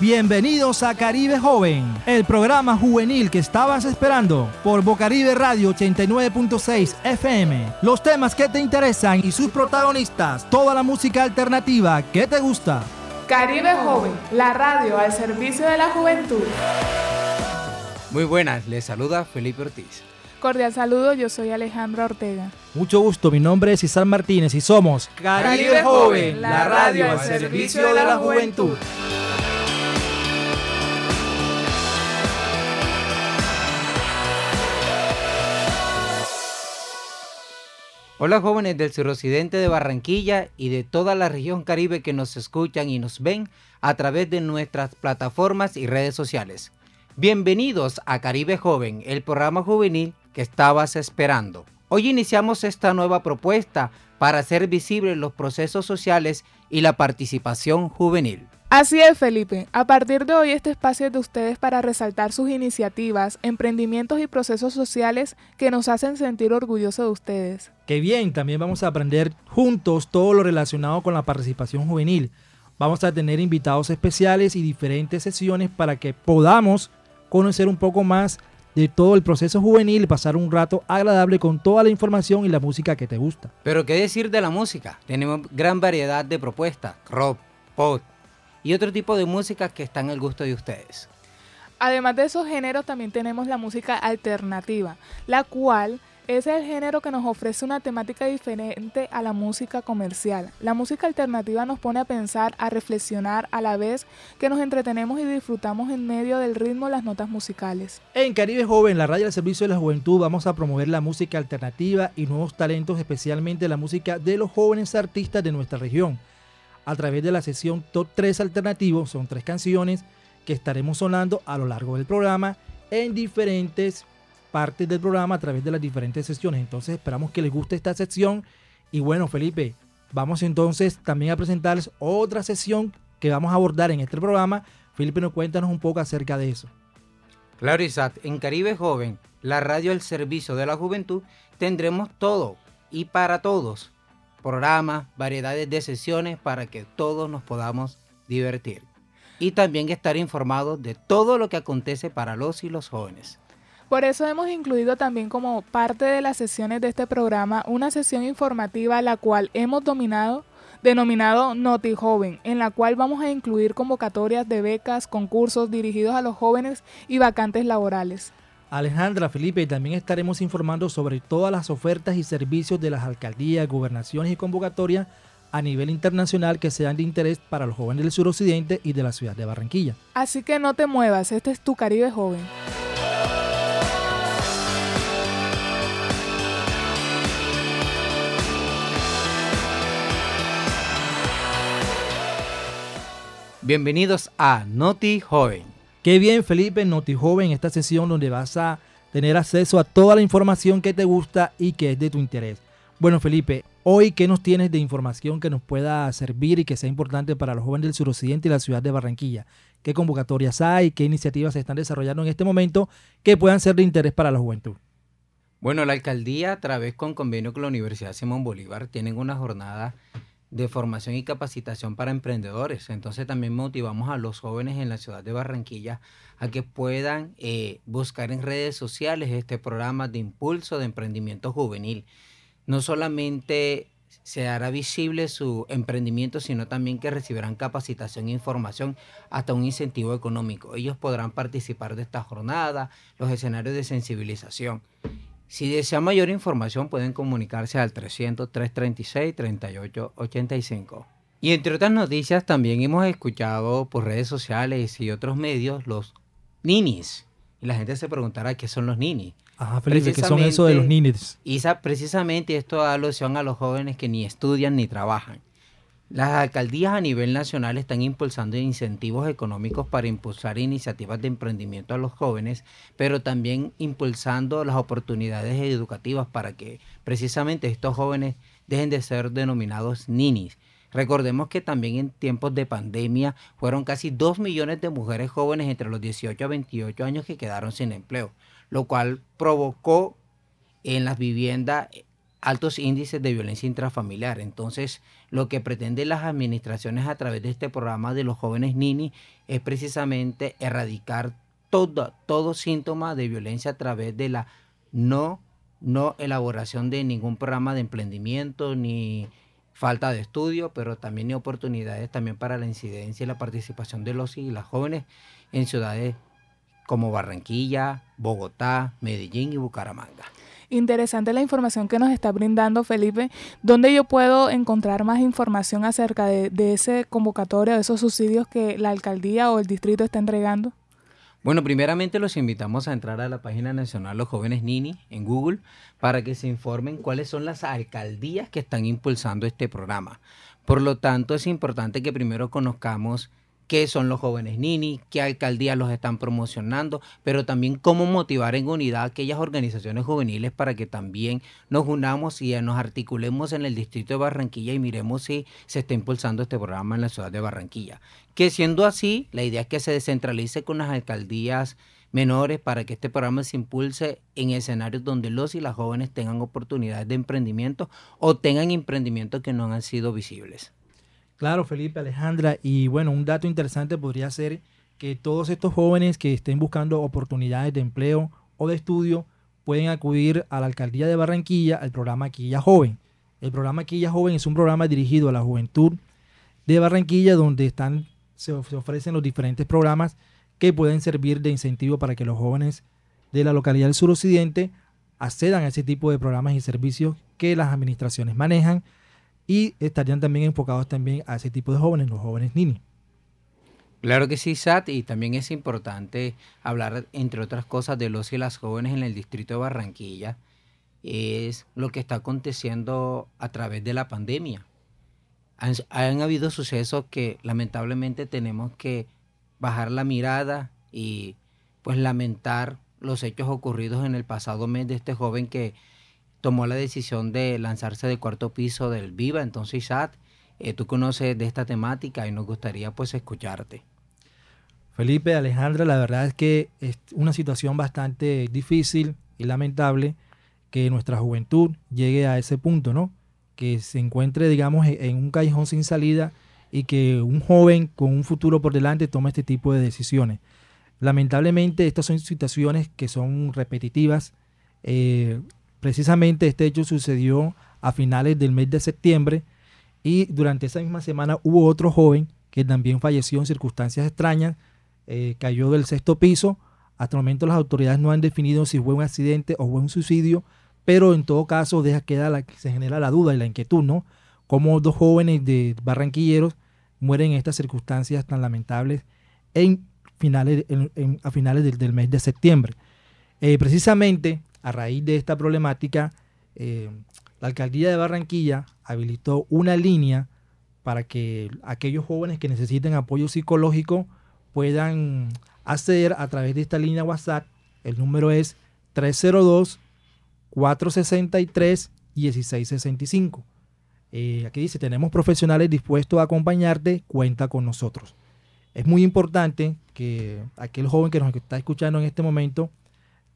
Bienvenidos a Caribe Joven, el programa juvenil que estabas esperando por Bocaribe Radio 89.6 FM. Los temas que te interesan y sus protagonistas, toda la música alternativa que te gusta. Caribe Joven, la radio al servicio de la juventud. Muy buenas, les saluda Felipe Ortiz. Cordial saludo, yo soy Alejandra Ortega. Mucho gusto, mi nombre es Isal Martínez y somos Caribe Joven, la radio al servicio de la juventud. Hola jóvenes del suroccidente de Barranquilla y de toda la región caribe que nos escuchan y nos ven a través de nuestras plataformas y redes sociales. Bienvenidos a Caribe Joven, el programa juvenil que estabas esperando. Hoy iniciamos esta nueva propuesta para hacer visibles los procesos sociales y la participación juvenil. Así es, Felipe. A partir de hoy este espacio es de ustedes para resaltar sus iniciativas, emprendimientos y procesos sociales que nos hacen sentir orgullosos de ustedes. Qué bien, también vamos a aprender juntos todo lo relacionado con la participación juvenil. Vamos a tener invitados especiales y diferentes sesiones para que podamos conocer un poco más de todo el proceso juvenil y pasar un rato agradable con toda la información y la música que te gusta. Pero qué decir de la música. Tenemos gran variedad de propuestas, rock, pop, y otro tipo de música que están al gusto de ustedes. Además de esos géneros, también tenemos la música alternativa, la cual es el género que nos ofrece una temática diferente a la música comercial. La música alternativa nos pone a pensar, a reflexionar a la vez que nos entretenemos y disfrutamos en medio del ritmo las notas musicales. En Caribe Joven, la radio al servicio de la juventud, vamos a promover la música alternativa y nuevos talentos, especialmente la música de los jóvenes artistas de nuestra región a través de la sesión Top 3 Alternativo. Son tres canciones que estaremos sonando a lo largo del programa en diferentes partes del programa a través de las diferentes sesiones. Entonces esperamos que les guste esta sección. Y bueno, Felipe, vamos entonces también a presentarles otra sesión que vamos a abordar en este programa. Felipe, nos cuéntanos un poco acerca de eso. Claro, Isaac, en Caribe Joven, la radio al servicio de la juventud, tendremos todo y para todos programas, variedades de sesiones para que todos nos podamos divertir. Y también estar informados de todo lo que acontece para los y los jóvenes. Por eso hemos incluido también como parte de las sesiones de este programa una sesión informativa la cual hemos dominado denominado Noti Joven, en la cual vamos a incluir convocatorias de becas, concursos dirigidos a los jóvenes y vacantes laborales. Alejandra, Felipe, y también estaremos informando sobre todas las ofertas y servicios de las alcaldías, gobernaciones y convocatorias a nivel internacional que sean de interés para los jóvenes del suroccidente y de la ciudad de Barranquilla. Así que no te muevas, este es tu Caribe joven. Bienvenidos a Noti Joven. Qué bien, Felipe, Joven, en esta sesión donde vas a tener acceso a toda la información que te gusta y que es de tu interés. Bueno, Felipe, hoy, ¿qué nos tienes de información que nos pueda servir y que sea importante para los jóvenes del suroccidente y la ciudad de Barranquilla? ¿Qué convocatorias hay? ¿Qué iniciativas se están desarrollando en este momento que puedan ser de interés para la juventud? Bueno, la alcaldía, a través con convenio con la Universidad Simón Bolívar, tienen una jornada de formación y capacitación para emprendedores. Entonces también motivamos a los jóvenes en la ciudad de Barranquilla a que puedan eh, buscar en redes sociales este programa de impulso de emprendimiento juvenil. No solamente se hará visible su emprendimiento, sino también que recibirán capacitación e información hasta un incentivo económico. Ellos podrán participar de esta jornada, los escenarios de sensibilización. Si desean mayor información pueden comunicarse al 300-336-3885. Y entre otras noticias también hemos escuchado por redes sociales y otros medios los ninis. Y la gente se preguntará qué son los ninis. Ajá, Felipe, ¿qué son eso de los ninis? Y precisamente esto da alusión a los jóvenes que ni estudian ni trabajan. Las alcaldías a nivel nacional están impulsando incentivos económicos para impulsar iniciativas de emprendimiento a los jóvenes, pero también impulsando las oportunidades educativas para que precisamente estos jóvenes dejen de ser denominados ninis. Recordemos que también en tiempos de pandemia fueron casi 2 millones de mujeres jóvenes entre los 18 a 28 años que quedaron sin empleo, lo cual provocó en las viviendas altos índices de violencia intrafamiliar. Entonces, lo que pretenden las administraciones a través de este programa de los jóvenes Nini es precisamente erradicar todo, síntoma de violencia a través de la no, no elaboración de ningún programa de emprendimiento ni falta de estudio, pero también hay oportunidades también para la incidencia y la participación de los y las jóvenes en ciudades como Barranquilla, Bogotá, Medellín y Bucaramanga. Interesante la información que nos está brindando Felipe. ¿Dónde yo puedo encontrar más información acerca de, de ese convocatorio, de esos subsidios que la alcaldía o el distrito está entregando? Bueno, primeramente los invitamos a entrar a la página nacional Los Jóvenes Nini en Google para que se informen cuáles son las alcaldías que están impulsando este programa. Por lo tanto, es importante que primero conozcamos qué son los jóvenes Nini, qué alcaldías los están promocionando, pero también cómo motivar en unidad aquellas organizaciones juveniles para que también nos unamos y nos articulemos en el distrito de Barranquilla y miremos si se está impulsando este programa en la ciudad de Barranquilla. Que siendo así, la idea es que se descentralice con las alcaldías menores para que este programa se impulse en escenarios donde los y las jóvenes tengan oportunidades de emprendimiento o tengan emprendimientos que no han sido visibles. Claro, Felipe, Alejandra. Y bueno, un dato interesante podría ser que todos estos jóvenes que estén buscando oportunidades de empleo o de estudio pueden acudir a la alcaldía de Barranquilla al programa Quilla Joven. El programa Quilla Joven es un programa dirigido a la juventud de Barranquilla donde están, se, ofrecen los diferentes programas que pueden servir de incentivo para que los jóvenes de la localidad del suroccidente accedan a ese tipo de programas y servicios que las administraciones manejan y estarían también enfocados también a ese tipo de jóvenes, los jóvenes Nini. Claro que sí, Sat, y también es importante hablar, entre otras cosas, de los y las jóvenes en el distrito de Barranquilla. Es lo que está aconteciendo a través de la pandemia. Han, han habido sucesos que lamentablemente tenemos que bajar la mirada y pues lamentar los hechos ocurridos en el pasado mes de este joven que tomó la decisión de lanzarse del cuarto piso del Viva. Entonces, Isaac, eh, tú conoces de esta temática y nos gustaría pues escucharte. Felipe, Alejandra, la verdad es que es una situación bastante difícil y lamentable que nuestra juventud llegue a ese punto, ¿no? Que se encuentre, digamos, e-, en un callejón sin salida y que un joven con un futuro por delante tome este tipo de decisiones. Lamentablemente, estas son situaciones que son repetitivas. Eh, Precisamente este hecho sucedió a finales del mes de septiembre y durante esa misma semana hubo otro joven que también falleció en circunstancias extrañas, eh, cayó del sexto piso. Hasta el momento las autoridades no han definido si fue un accidente o fue un suicidio, pero en todo caso deja queda la, se genera la duda y la inquietud, ¿no? Como dos jóvenes de barranquilleros mueren en estas circunstancias tan lamentables en finales, a finales del, mes de septiembre. Eh, precisamente a raíz de esta problemática, eh, la alcaldía de Barranquilla habilitó una línea para que aquellos jóvenes que necesiten apoyo psicológico puedan acceder a través de esta línea WhatsApp. El número es 302-463-1665. Eh, aquí dice, tenemos profesionales dispuestos a acompañarte, cuenta con nosotros. Es muy importante que aquel joven que nos está escuchando en este momento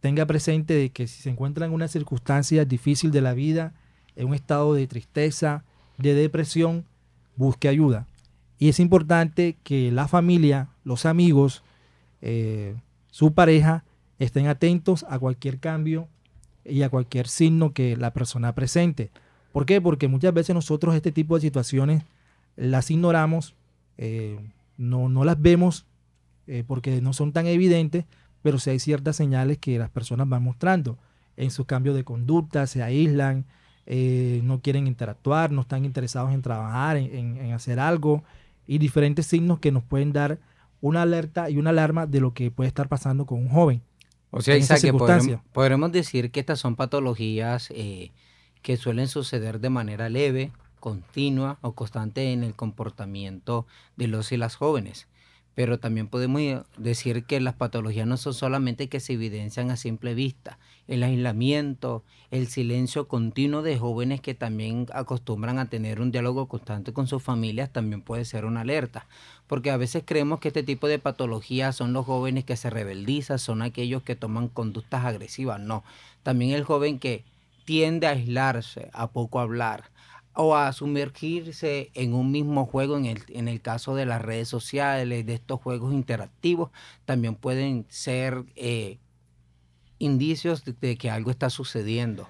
tenga presente de que si se encuentra en una circunstancia difícil de la vida, en un estado de tristeza, de depresión, busque ayuda. Y es importante que la familia, los amigos, eh, su pareja, estén atentos a cualquier cambio y a cualquier signo que la persona presente. ¿Por qué? Porque muchas veces nosotros este tipo de situaciones las ignoramos, eh, no, no, las vemos eh, porque no son tan evidentes, pero si hay ciertas señales que las personas van mostrando en su cambio de conducta, se aíslan, eh, no quieren interactuar, no están interesados en trabajar, en, hacer algo, y diferentes signos que nos pueden dar una alerta y una alarma de lo que puede estar pasando con un joven. O sea, que podremos, decir que estas son patologías eh, que suelen suceder de manera leve, continua o constante en el comportamiento de los y las jóvenes pero también podemos decir que las patologías no son solamente que se evidencian a simple vista. El aislamiento, el silencio continuo de jóvenes que también acostumbran a tener un diálogo constante con sus familias también puede ser una alerta. Porque a veces creemos que este tipo de patologías son los jóvenes que se rebeldizan, son aquellos que toman conductas agresivas. No, también el joven que tiende a aislarse, a poco hablar o a sumergirse en un mismo juego, en el, en el caso de las redes sociales, de estos juegos interactivos, también pueden ser eh, indicios de, que algo está sucediendo.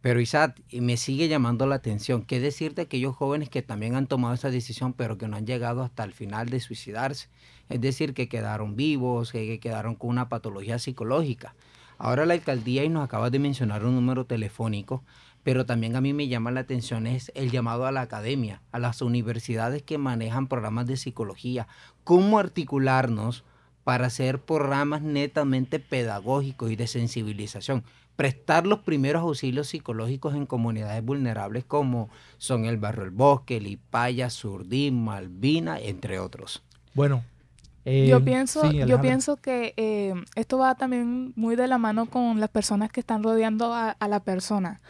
Pero Isaac, me sigue llamando la atención. ¿Qué decir de aquellos jóvenes que también han tomado esa decisión, pero que no han llegado hasta el final de suicidarse? Es decir, que quedaron vivos, que quedaron con una patología psicológica. Ahora la alcaldía y nos acaba de mencionar un número telefónico pero también a mí me llama la atención es el llamado a la academia, a las universidades que manejan programas de psicología, cómo articularnos para hacer programas netamente pedagógicos y de sensibilización, prestar los primeros auxilios psicológicos en comunidades vulnerables como son el Barrio El Bosque, Lipaya, Surdín, Malvina, entre otros. Bueno, yo eh, pienso, yo pienso que eh, esto va también muy de la mano con las personas que están rodeando a la persona.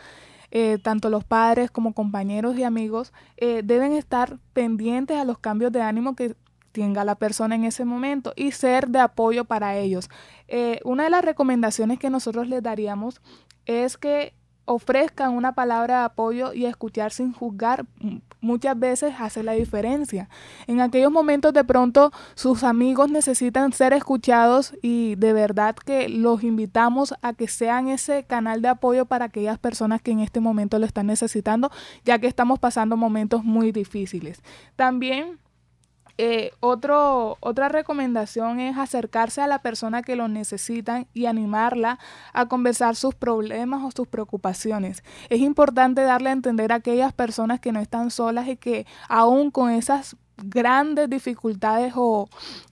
Eh, tanto los padres como compañeros y amigos eh, deben estar pendientes a los cambios de ánimo que tenga la persona en ese momento y ser de apoyo para ellos. Eh, una de las recomendaciones que nosotros les daríamos es que ofrezcan una palabra de apoyo y escuchar sin juzgar muchas veces hace la diferencia. En aquellos momentos de pronto sus amigos necesitan ser escuchados y de verdad que los invitamos a que sean ese canal de apoyo para aquellas personas que en este momento lo están necesitando, ya que estamos pasando momentos muy difíciles. También eh, otro, otra recomendación es acercarse a la persona que lo necesitan y animarla a conversar sus problemas o sus preocupaciones. Es importante darle a entender a aquellas personas que no están solas y que aún con esas grandes dificultades o,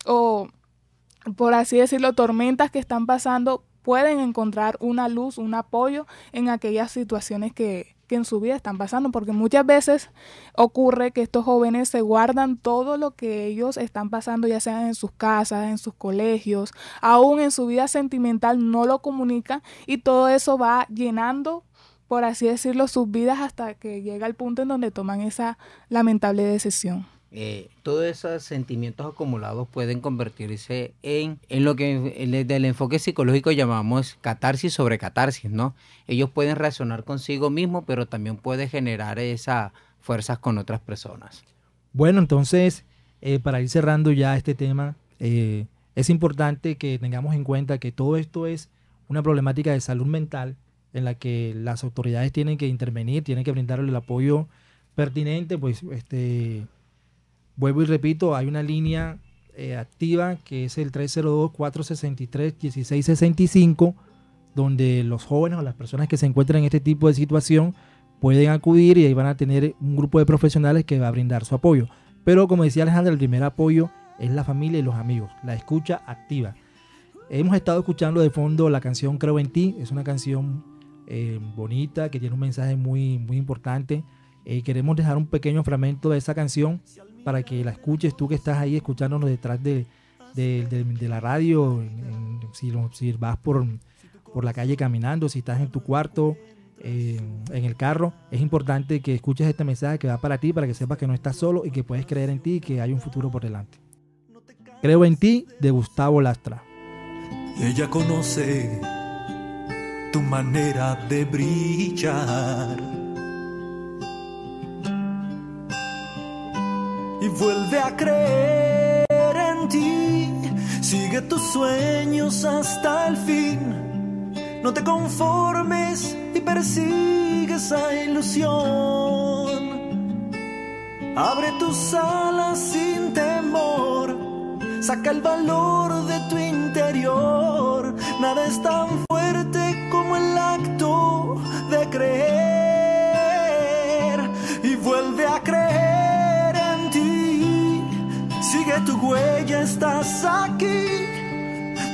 o por así decirlo, tormentas que están pasando, pueden encontrar una luz, un apoyo en aquellas situaciones que, en su vida están pasando, porque muchas veces ocurre que estos jóvenes se guardan todo lo que ellos están pasando, ya sea en sus casas, en sus colegios, aún en su vida sentimental no lo comunican y todo eso va llenando por así decirlo, sus vidas hasta que llega el punto en donde toman esa lamentable decisión. Eh, todos esos sentimientos acumulados pueden convertirse en, en lo que desde el enfoque psicológico llamamos catarsis sobre catarsis, ¿no? Ellos pueden reaccionar consigo mismos, pero también puede generar esas fuerzas con otras personas. Bueno, entonces, eh, para ir cerrando ya este tema, eh, es importante que tengamos en cuenta que todo esto es una problemática de salud mental en la que las autoridades tienen que intervenir, tienen que brindarle el apoyo pertinente, pues este Vuelvo y repito, hay una línea eh, activa que es el 302-463-1665, donde los jóvenes o las personas que se encuentran en este tipo de situación pueden acudir y ahí van a tener un grupo de profesionales que va a brindar su apoyo. Pero como decía Alejandra, el primer apoyo es la familia y los amigos, la escucha activa. Hemos estado escuchando de fondo la canción Creo en ti, es una canción eh, bonita que tiene un mensaje muy, muy importante. Eh, queremos dejar un pequeño fragmento de esa canción para que la escuches tú que estás ahí escuchándonos detrás de, la radio, si, vas por, por la calle caminando, si estás en tu cuarto, eh, en el carro, es importante que escuches este mensaje que va para ti, para que sepas que no estás solo y que puedes creer en ti y que hay un futuro por delante. Creo en ti de Gustavo Lastra. Ella conoce tu manera de brillar y vuelve a creer en ti. Sigue tus sueños hasta el fin. No te conformes y persigue esa ilusión. Abre tus alas sin temor. Saca el valor de tu interior. Nada es tan fuerte como el acto de creer. Estás aquí.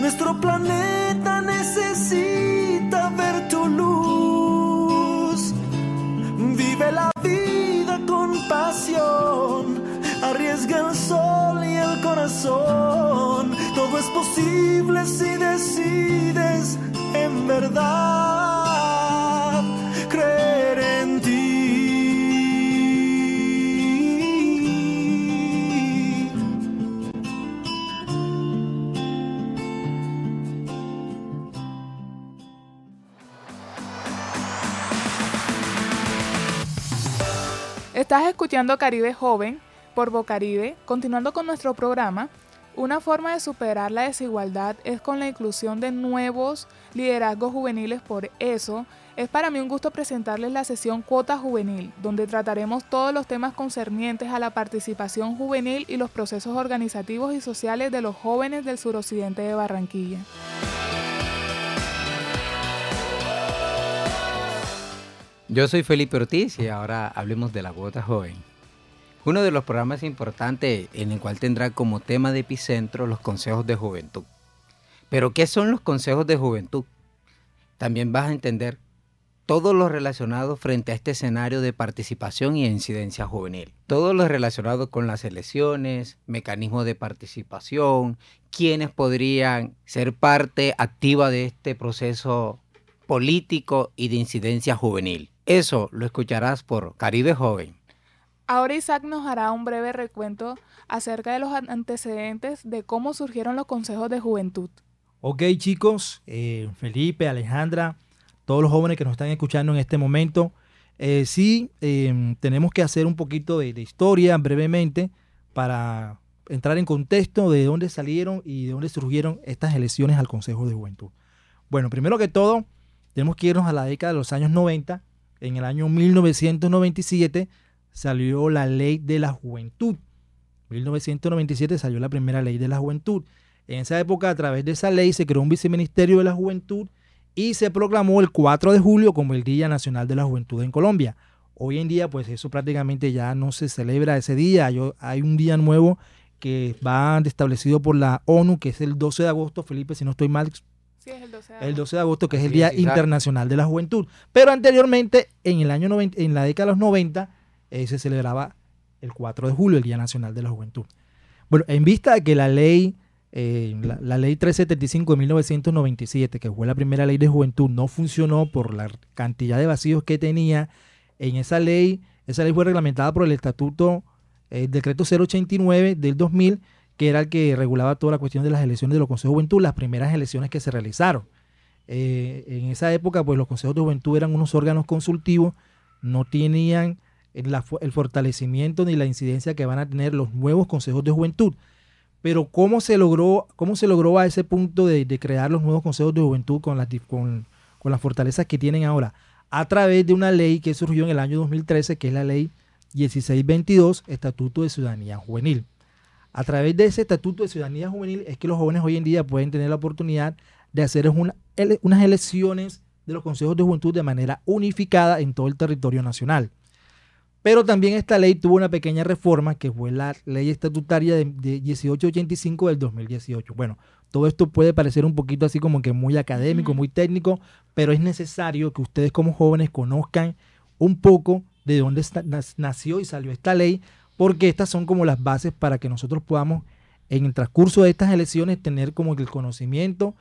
Nuestro planeta necesita ver tu luz. Vive la vida con pasión. Arriesga el sol y el corazón. Todo es posible si decides en verdad Estás escuchando Caribe Joven por Bocaribe. Continuando con nuestro programa, una forma de superar la desigualdad es con la inclusión de nuevos liderazgos juveniles. Por eso, es para mí un gusto presentarles la sesión Cuota Juvenil, donde trataremos todos los temas concernientes a la participación juvenil y los procesos organizativos y sociales de los jóvenes del suroccidente de Barranquilla. Yo soy Felipe Ortiz y ahora hablemos de la cuota joven. Uno de los programas importantes en el cual tendrá como tema de epicentro los consejos de juventud. Pero ¿qué son los consejos de juventud? También vas a entender todo lo relacionado frente a este escenario de participación y incidencia juvenil. Todo lo relacionado con las elecciones, mecanismos de participación, quiénes podrían ser parte activa de este proceso político y de incidencia juvenil. Eso lo escucharás por Caribe Joven. Ahora Isaac nos hará un breve recuento acerca de los antecedentes de cómo surgieron los consejos de juventud. Ok chicos, eh, Felipe, Alejandra, todos los jóvenes que nos están escuchando en este momento, eh, sí em, tenemos que hacer un poquito de, de, historia brevemente para entrar en contexto de dónde salieron y de dónde surgieron estas elecciones al Consejo de Juventud. Bueno, primero que todo, tenemos que irnos a la década de los años 90 en el año 1997 salió la ley de la juventud. 1997 salió la primera ley de la juventud. En esa época, a través de esa ley, se creó un viceministerio de la juventud y se proclamó el 4 de julio como el Día Nacional de la Juventud en Colombia. Hoy en día, pues eso prácticamente ya no se celebra ese día. hay un día nuevo que va establecido por la ONU, que es el 12 de agosto, Felipe, si no estoy mal, el 12 de agosto. El 12 de agosto, que es el Día Internacional de la Juventud. Pero anteriormente, en el año 90, en la década de los 90, eh, se celebraba el 4 de julio, el Día Nacional de la Juventud. Bueno, en vista de que la ley, eh, la, la, ley 375 de 1997, que fue la primera ley de juventud, no funcionó por la cantidad de vacíos que tenía en esa ley, esa ley fue reglamentada por el Estatuto, el eh, decreto 089 del 2000, que era el que regulaba toda la cuestión de las elecciones de los consejos de juventud, las primeras elecciones que se realizaron. Eh, en esa época, pues los consejos de juventud eran unos órganos consultivos, no tenían el, el fortalecimiento ni la incidencia que van a tener los nuevos consejos de juventud. Pero ¿cómo se logró, cómo se logró a ese punto de, crear los nuevos consejos de juventud con las, con las fortalezas que tienen ahora? A través de una ley que surgió en el año 2013, que es la ley 1622, Estatuto de Ciudadanía Juvenil. A través de ese estatuto de ciudadanía juvenil es que los jóvenes hoy en día pueden tener la oportunidad de hacer unas elecciones de los consejos de juventud de manera unificada en todo el territorio nacional. Pero también esta ley tuvo una pequeña reforma que fue la ley estatutaria de, 1885 del 2018. Bueno, todo esto puede parecer un poquito así como que muy académico, muy técnico, pero es necesario que ustedes como jóvenes conozcan un poco de dónde nació y salió esta ley porque estas son como las bases para que nosotros podamos en el transcurso de estas elecciones tener como el conocimiento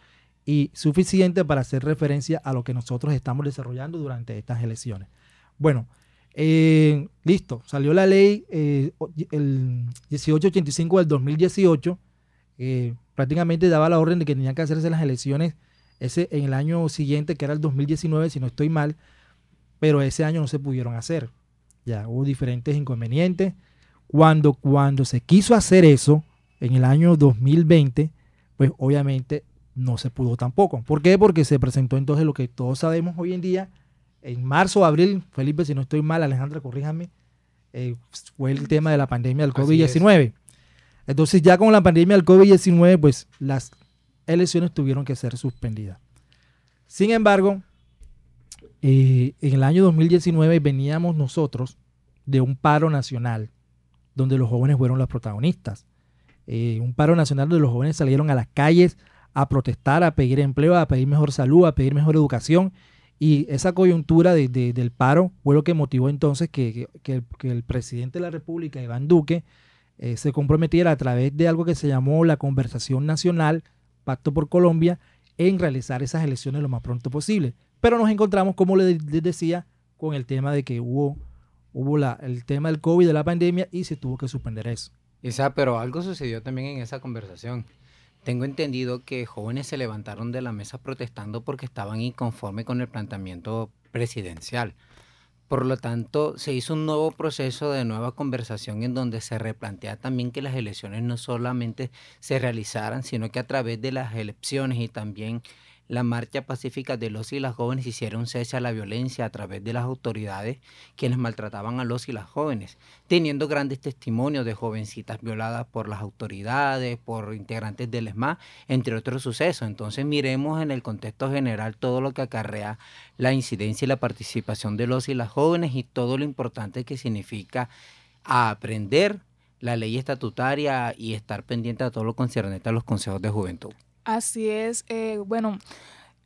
y suficiente para hacer referencia a lo que nosotros estamos desarrollando durante estas elecciones. Bueno, eh, listo, salió la ley eh, el 1885 del 2018, eh, prácticamente daba la orden de que tenían que hacerse las elecciones ese, en el año siguiente, que era el 2019, si no estoy mal, pero ese año no se pudieron hacer. Ya hubo diferentes inconvenientes. Cuando, cuando se quiso hacer eso en el año 2020, pues obviamente no se pudo tampoco. ¿Por qué? Porque se presentó entonces lo que todos sabemos hoy en día. En marzo o abril, Felipe, si no estoy mal, Alejandra, corríjame, eh, fue el tema de la pandemia del COVID-19. Entonces ya con la pandemia del COVID-19, pues las elecciones tuvieron que ser suspendidas. Sin embargo, eh, en el año 2019 veníamos nosotros de un paro nacional donde los jóvenes fueron los protagonistas. Eh, un paro nacional donde los jóvenes salieron a las calles a protestar, a pedir empleo, a pedir mejor salud, a pedir mejor educación. Y esa coyuntura del paro fue lo que motivó entonces que, el, presidente de la República, Iván Duque, eh, se comprometiera a través de algo que se llamó la Conversación Nacional, Pacto por Colombia, en realizar esas elecciones lo más pronto posible. Pero nos encontramos, como les decía, con el tema de que hubo hubo el tema del COVID, de la pandemia, y se tuvo que suspender eso. Isa, pero algo sucedió también en esa conversación. Tengo entendido que jóvenes se levantaron de la mesa protestando porque estaban inconformes con el planteamiento presidencial. Por lo tanto, se hizo un nuevo proceso de nueva conversación en donde se replantea también que las elecciones no solamente se realizaran, sino que a través de las elecciones y también la marcha pacífica de los y las jóvenes hicieron cese a la violencia a través de las autoridades quienes maltrataban a los y las jóvenes, teniendo grandes testimonios de jovencitas violadas por las autoridades, por integrantes del ESMA, entre otros sucesos. Entonces miremos en el contexto general todo lo que acarrea la incidencia y la participación de los y las jóvenes y todo lo importante que significa aprender la ley estatutaria y estar pendiente a todo lo concernente a los consejos de juventud. Así es, eh, bueno,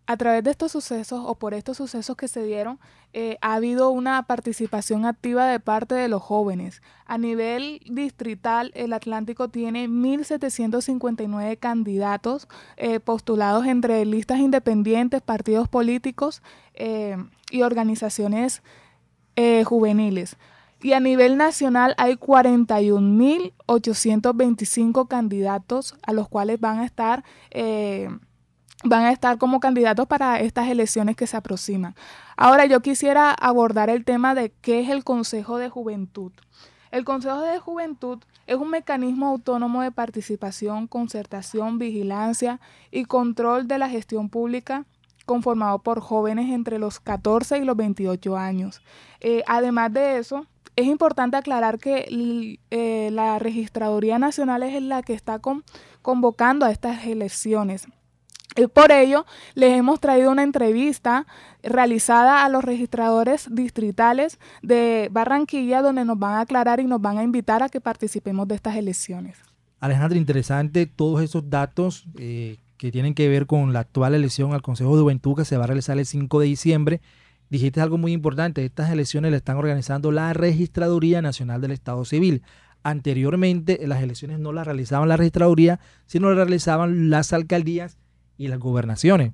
a través de estos sucesos o por estos sucesos que se dieron, eh, ha habido una participación activa de parte de los jóvenes. A nivel distrital, el Atlántico tiene 1.759 candidatos eh, postulados entre listas independientes, partidos políticos y organizaciones juveniles. Y a nivel nacional hay 41.825 candidatos a los cuales van a estar... Eh, van a estar como candidatos para estas elecciones que se aproximan. Ahora yo quisiera abordar el tema de qué es el Consejo de Juventud. El Consejo de Juventud es un mecanismo autónomo de participación, concertación, vigilancia y control de la gestión pública conformado por jóvenes entre los 14 y los 28 años. Eh, además de eso, es importante aclarar que eh, la Registraduría Nacional es la que está convocando a estas elecciones. Y por ello, les hemos traído una entrevista realizada a los registradores distritales de Barranquilla, donde nos van a aclarar y nos van a invitar a que participemos de estas elecciones. Alejandro, interesante todos esos datos eh, que tienen que ver con la actual elección al Consejo de Juventud que se va a realizar el 5 de diciembre dijiste algo muy importante, estas elecciones las están organizando la Registraduría Nacional del Estado Civil. Anteriormente las elecciones no las realizaban la Registraduría, sino las realizaban las alcaldías y las gobernaciones.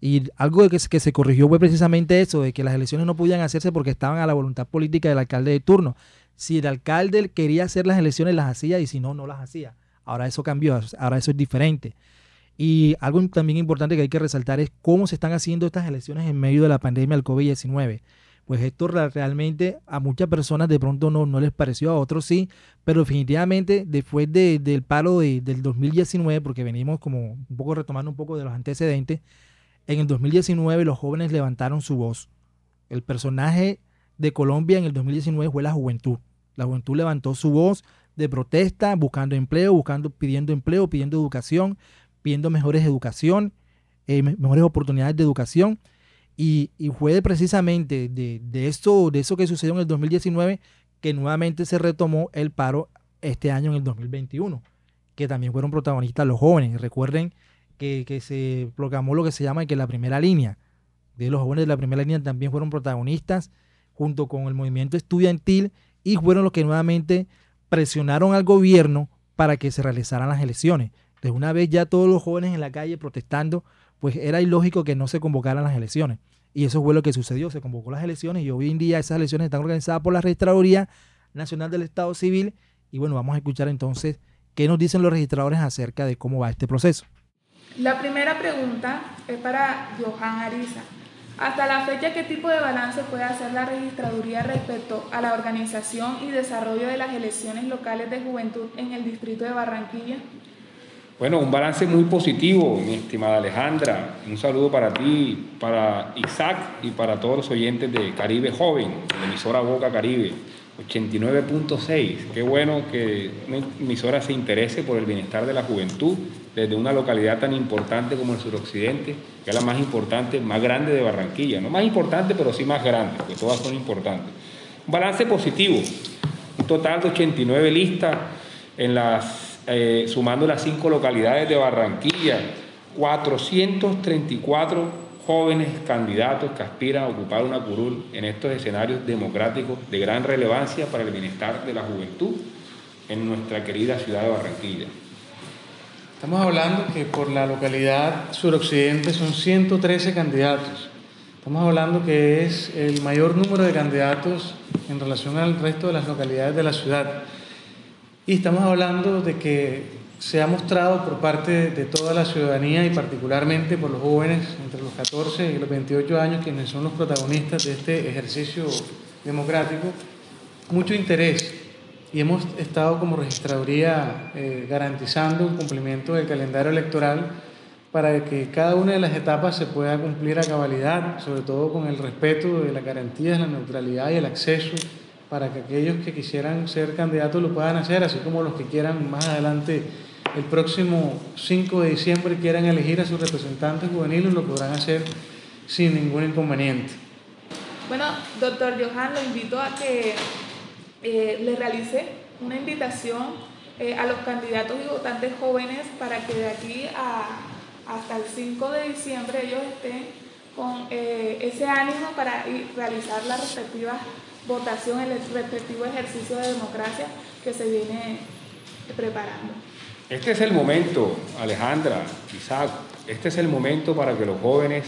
Y algo que, que se corrigió fue precisamente eso, de que las elecciones no podían hacerse porque estaban a la voluntad política del alcalde de turno. Si el alcalde quería hacer las elecciones, las hacía y si no, no las hacía. Ahora eso cambió, ahora eso es diferente. Y algo también importante que hay que resaltar es cómo se están haciendo estas elecciones en medio de la pandemia del COVID-19. Pues esto realmente a muchas personas de pronto no, no les pareció, a otros sí, pero definitivamente después del paro del 2019, porque venimos como un poco retomando un poco de los antecedentes, en el 2019 los jóvenes levantaron su voz. El personaje de Colombia en el 2019 fue la juventud. La juventud levantó su voz de protesta, buscando empleo, buscando, pidiendo empleo, pidiendo educación, pidiendo mejores educación, eh, mejores oportunidades de educación. Y, fue precisamente de, eso, de eso que sucedió en el 2019 que nuevamente se retomó el paro este año en el 2021, que también fueron protagonistas los jóvenes. Recuerden que, que se proclamó lo que se llama que la primera línea, de los jóvenes de la primera línea también fueron protagonistas junto con el movimiento estudiantil y fueron los que nuevamente presionaron al gobierno para que se realizaran las elecciones de una vez ya todos los jóvenes en la calle protestando, pues era ilógico que no se convocaran las elecciones. Y eso fue lo que sucedió, se convocó las elecciones y hoy en día esas elecciones están organizadas por la Registraduría Nacional del Estado Civil. Y bueno, vamos a escuchar entonces qué nos dicen los registradores acerca de cómo va este proceso. La primera pregunta es para Johan Ariza. Hasta la fecha, ¿qué tipo de balance puede hacer la registraduría respecto a la organización y desarrollo de las elecciones locales de juventud en el distrito de Barranquilla? Bueno, un balance muy positivo, mi estimada Alejandra. Un saludo para ti, para Isaac y para todos los oyentes de Caribe Joven, la emisora Boca Caribe, 89.6. Qué bueno que una emisora se interese por el bienestar de la juventud desde una localidad tan importante como el suroccidente, que es la más importante, más grande de Barranquilla. No más importante, pero sí más grande, porque todas son importantes. Un balance positivo, un total de 89 listas en las eh, sumando las cinco localidades de Barranquilla, 434 jóvenes candidatos que aspiran a ocupar una curul en estos escenarios democráticos de gran relevancia para el bienestar de la juventud en nuestra querida ciudad de Barranquilla. Estamos hablando que por la localidad suroccidente son 113 candidatos. Estamos hablando que es el mayor número de candidatos en relación al resto de las localidades de la ciudad. Y estamos hablando de que se ha mostrado por parte de toda la ciudadanía y particularmente por los jóvenes entre los 14 y los 28 años, quienes son los protagonistas de este ejercicio democrático, mucho interés. Y hemos estado como registraduría eh, garantizando el cumplimiento del calendario electoral para que cada una de las etapas se pueda cumplir a cabalidad, sobre todo con el respeto de las garantías, la neutralidad y el acceso, para que aquellos que quisieran ser candidatos lo puedan hacer, así como los que quieran más adelante, el próximo 5 de diciembre, quieran elegir a sus representantes juveniles, lo podrán hacer sin ningún inconveniente. Bueno, doctor Johan, lo invito a que eh, le realice una invitación eh, a los candidatos y votantes jóvenes para que de aquí a hasta el 5 de diciembre ellos estén con eh, ese ánimo para realizar la respectiva votación, el respectivo ejercicio de democracia que se viene preparando. Este es el momento, Alejandra, Isaac, este es el momento para que los jóvenes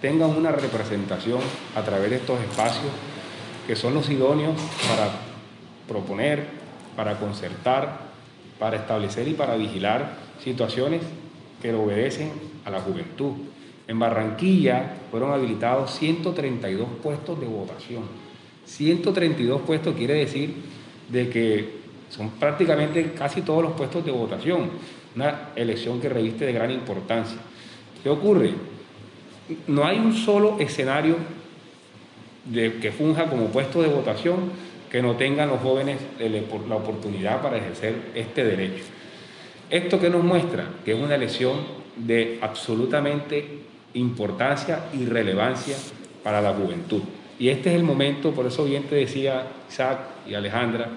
tengan una representación a través de estos espacios que son los idóneos para proponer, para concertar, para establecer y para vigilar situaciones que obedecen a la juventud. En Barranquilla fueron habilitados 132 puestos de votación. 132 puestos quiere decir de que son prácticamente casi todos los puestos de votación. Una elección que reviste de gran importancia. ¿Qué ocurre? No hay un solo escenario de, que funja como puesto de votación que no tengan los jóvenes la oportunidad para ejercer este derecho. ¿Esto que nos muestra? Que es una elección de absolutamente importancia y relevancia para la juventud. Y este es el momento, por eso bien te decía Isaac y Alejandra,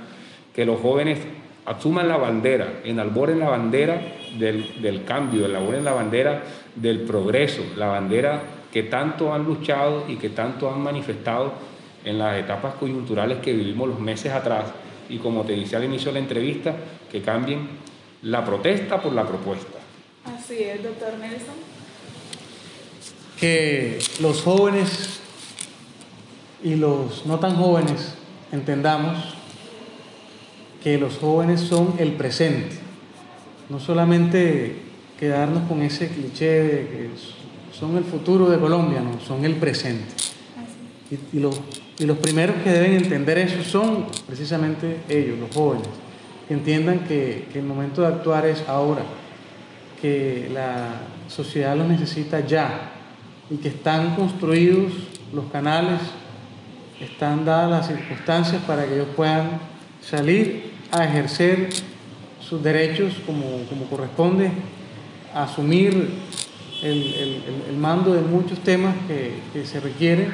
que los jóvenes asuman la bandera, enalboren la bandera del, del cambio, enalboren la bandera del progreso, la bandera que tanto han luchado y que tanto han manifestado en las etapas coyunturales que vivimos los meses atrás. Y como te decía al inicio de la entrevista, que cambien la protesta por la propuesta. Así es, doctor Nelson. Que los jóvenes y los no tan jóvenes entendamos que los jóvenes son el presente, no solamente quedarnos con ese cliché de que son el futuro de Colombia, no, son el presente. Y, y, los, y los primeros que deben entender eso son precisamente ellos, los jóvenes. Que entiendan que, el momento de actuar es ahora, que la sociedad lo necesita ya y que están construidos los canales, están dadas las circunstancias para que ellos puedan salir a ejercer sus derechos como, corresponde, a asumir el, mando de muchos temas que, se requieren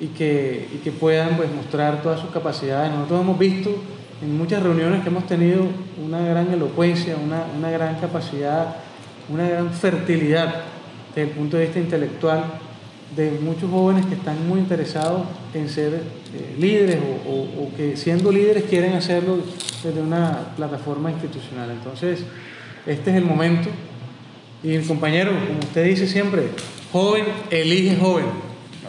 y que, y que puedan pues, mostrar todas sus capacidades. Nosotros hemos visto en muchas reuniones que hemos tenido una gran elocuencia, una, gran capacidad, una gran fertilidad desde el punto de vista intelectual de muchos jóvenes que están muy interesados en ser eh, líderes o, que siendo líderes quieren hacerlo desde una plataforma institucional. Entonces, este es el momento. Y el compañero, como usted dice siempre, joven elige joven.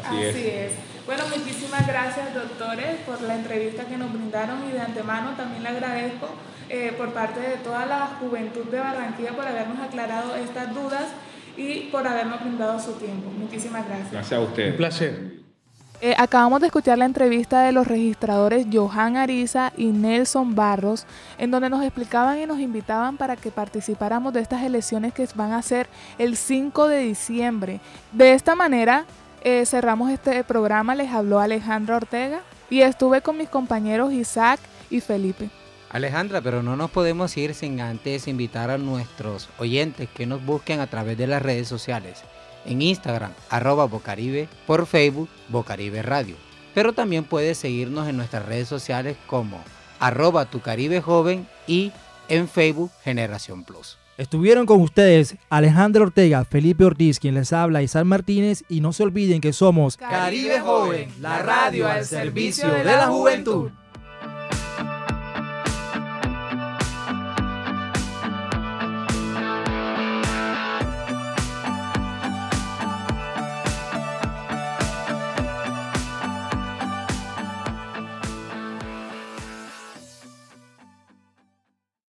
Así, es. Bueno, muchísimas gracias, doctores, por la entrevista que nos brindaron y de antemano también le agradezco eh, por parte de toda la juventud de Barranquilla por habernos aclarado estas dudas y por habernos brindado su tiempo. Muchísimas gracias. Gracias a usted. Un placer. Eh, acabamos de escuchar la entrevista de los registradores Johan Ariza y Nelson Barros, en donde nos explicaban y nos invitaban para que participáramos de estas elecciones que van a ser el 5 de diciembre. De esta manera, eh, cerramos este programa, les habló Alejandra Ortega y estuve con mis compañeros Isaac y Felipe. Alejandra, pero no nos podemos ir sin antes invitar a nuestros oyentes que nos busquen a través de las redes sociales. En Instagram, arroba Bocaribe, por Facebook, Bocaribe Radio. Pero también puedes seguirnos en nuestras redes sociales como arroba tu Caribe Joven y en Facebook Generación Plus. Estuvieron con ustedes Alejandro Ortega, Felipe Ortiz, quien les habla, y San Martínez, y no se olviden que somos Caribe Joven, la radio al servicio de la juventud.